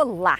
Olá!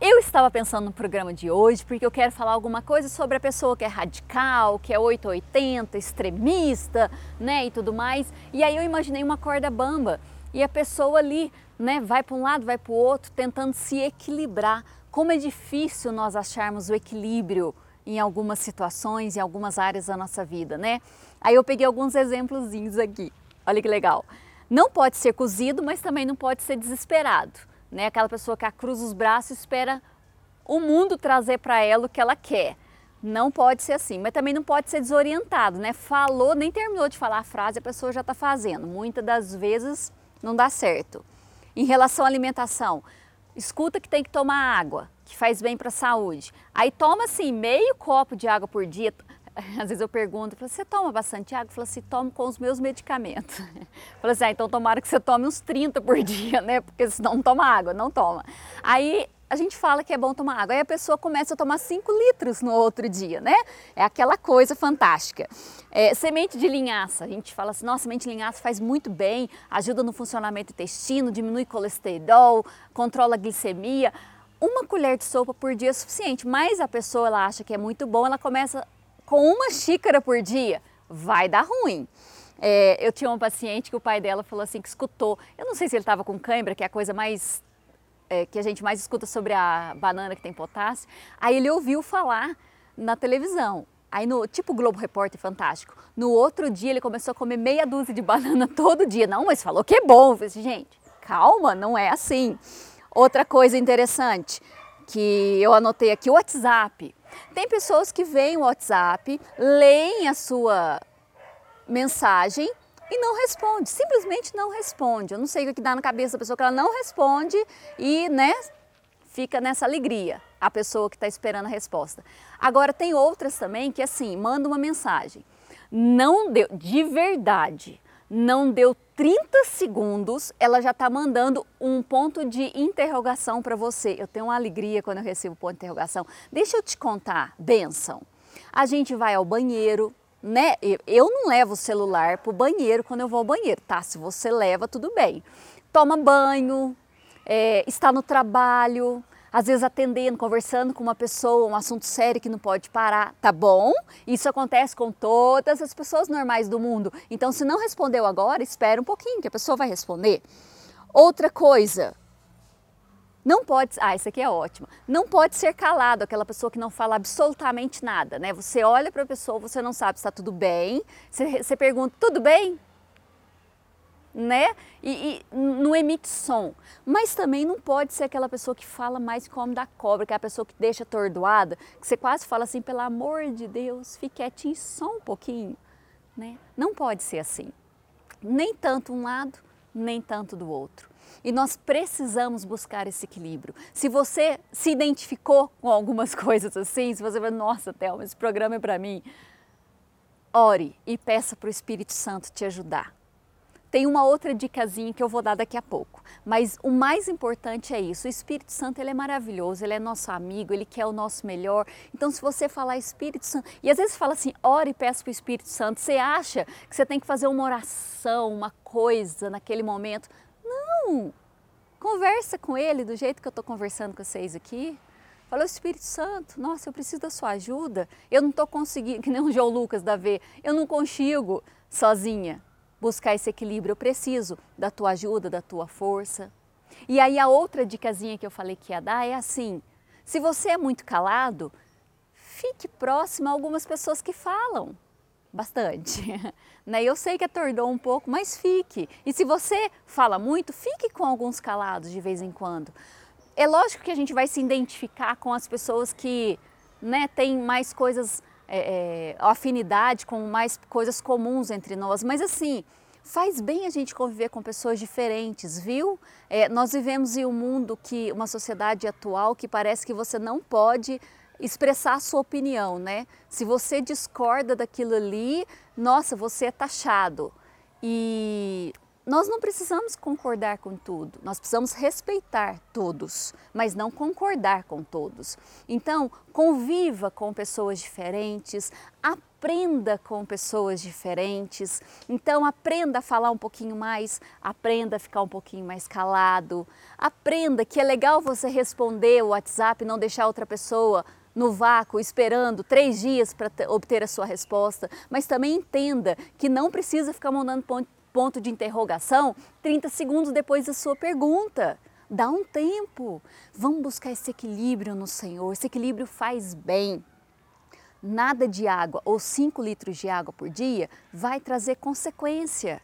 Eu estava pensando no programa de hoje porque eu quero falar alguma coisa sobre a pessoa que é radical, que é 880, extremista, né, e tudo mais. E aí eu imaginei uma corda bamba e a pessoa ali, né, vai para um lado, vai para o outro, tentando se equilibrar. Como é difícil nós acharmos o equilíbrio em algumas situações, em algumas áreas da nossa vida, né? Aí eu peguei alguns exemplozinhos aqui. Olha que legal. Não pode ser cozido, mas também não pode ser desesperado né? Aquela pessoa que cruza os braços e espera o mundo trazer para ela o que ela quer. Não pode ser assim, mas também não pode ser desorientado, né? Falou, nem terminou de falar a frase, a pessoa já está fazendo. Muitas das vezes não dá certo. Em relação à alimentação, escuta que tem que tomar água, que faz bem para a saúde. Aí toma assim meio copo de água por dia. às vezes eu pergunto, você toma bastante água? Fala assim, tomo com os meus medicamentos. Fala assim, ah, então tomara que você tome uns 30 por dia, né? Porque senão não toma água, não toma. Aí a gente fala que é bom tomar água, aí a pessoa começa a tomar 5 litros no outro dia, né? É aquela coisa fantástica. É, semente de linhaça, a gente fala assim, nossa, semente de linhaça faz muito bem, ajuda no funcionamento do intestino, diminui colesterol, controla a glicemia. Uma colher de sopa por dia é suficiente, mas a pessoa ela acha que é muito bom, ela começa com uma xícara por dia, vai dar ruim. É, eu tinha uma paciente que o pai dela falou assim que escutou, eu não sei se ele estava com cãibra, que é a coisa mais é, que a gente mais escuta sobre a banana que tem potássio. Aí ele ouviu falar na televisão. Aí no tipo Globo Repórter Fantástico. No outro dia ele começou a comer meia dúzia de banana todo dia. Não, mas falou que é bom. Eu assim, gente, calma, não é assim. Outra coisa interessante que eu anotei aqui, o WhatsApp. Tem pessoas que veem o WhatsApp, leem a sua mensagem e não responde, simplesmente não responde. Eu não sei o que dá na cabeça da pessoa que ela não responde e, né, fica nessa alegria a pessoa que está esperando a resposta. Agora tem outras também que assim, manda uma mensagem, não deu, de verdade, não deu 30 segundos, ela já está mandando um ponto de interrogação para você. Eu tenho uma alegria quando eu recebo ponto de interrogação. Deixa eu te contar, benção. A gente vai ao banheiro, né? Eu não levo o celular para o banheiro quando eu vou ao banheiro, tá? Se você leva, tudo bem. Toma banho, é, está no trabalho, às vezes atendendo, conversando com uma pessoa, um assunto sério que não pode parar, tá bom? Isso acontece com todas as pessoas normais do mundo. Então, se não respondeu agora, espera um pouquinho que a pessoa vai responder. Outra coisa, não pode, ah, isso aqui é ótimo. Não pode ser calado aquela pessoa que não fala absolutamente nada, né? Você olha para a pessoa, você não sabe se está tudo bem. Você, você pergunta, tudo bem? Né? E, e, não emite som. Mas também não pode ser aquela pessoa que fala mais como da cobra, que é a pessoa que deixa atordoada, que você quase fala assim, pelo amor de Deus, fique quietinho só um pouquinho, né? Não pode ser assim. Nem tanto um lado, nem tanto do outro. E nós precisamos buscar esse equilíbrio. Se você se identificou com algumas coisas assim, se você vai, nossa, Thelma, esse programa é para mim, ore e peça para o Espírito Santo te ajudar tem uma outra dicasinha que eu vou dar daqui a pouco, mas o mais importante é isso. O Espírito Santo ele é maravilhoso, ele é nosso amigo, ele quer o nosso melhor. Então, se você falar Espírito Santo, e às vezes fala assim, ore e peça para o Espírito Santo, você acha que você tem que fazer uma oração, uma coisa naquele momento? Não! Conversa com ele do jeito que eu estou conversando com vocês aqui. Fala, Espírito Santo, nossa, eu preciso da sua ajuda. Eu não estou conseguindo, que nem o João Lucas da V, eu não consigo sozinha buscar esse equilíbrio. Eu preciso da tua ajuda, da tua força. E aí a outra dicasinha que eu falei que ia dar é assim: se você é muito calado, fique próximo a algumas pessoas que falam bastante. né? Eu sei que atordou um pouco, mas fique. E se você fala muito, fique com alguns calados de vez em quando. É lógico que a gente vai se identificar com as pessoas que né, têm mais coisas é, é, afinidade com mais coisas comuns entre nós, mas assim, faz bem a gente conviver com pessoas diferentes, viu? É, nós vivemos em um mundo que, uma sociedade atual que parece que você não pode expressar a sua opinião, né? Se você discorda daquilo ali, nossa, você é taxado. E nós não precisamos concordar com tudo, nós precisamos respeitar todos, mas não concordar com todos. Então, conviva com pessoas diferentes, aprenda com pessoas diferentes. Então, aprenda a falar um pouquinho mais, aprenda a ficar um pouquinho mais calado, aprenda que é legal você responder o WhatsApp e não deixar outra pessoa no vácuo esperando três dias para obter a sua resposta, mas também entenda que não precisa ficar mandando ponto de interrogação 30 segundos depois da sua pergunta. Dá um tempo. Vamos buscar esse equilíbrio no Senhor. Esse equilíbrio faz bem. Nada de água ou 5 litros de água por dia vai trazer consequência.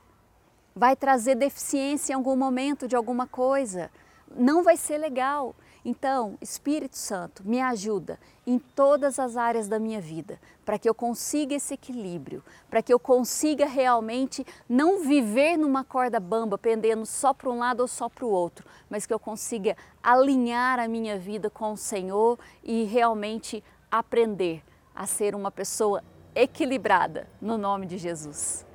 Vai trazer deficiência em algum momento de alguma coisa. Não vai ser legal. Então, Espírito Santo, me ajuda em todas as áreas da minha vida, para que eu consiga esse equilíbrio, para que eu consiga realmente não viver numa corda bamba, pendendo só para um lado ou só para o outro, mas que eu consiga alinhar a minha vida com o Senhor e realmente aprender a ser uma pessoa equilibrada no nome de Jesus.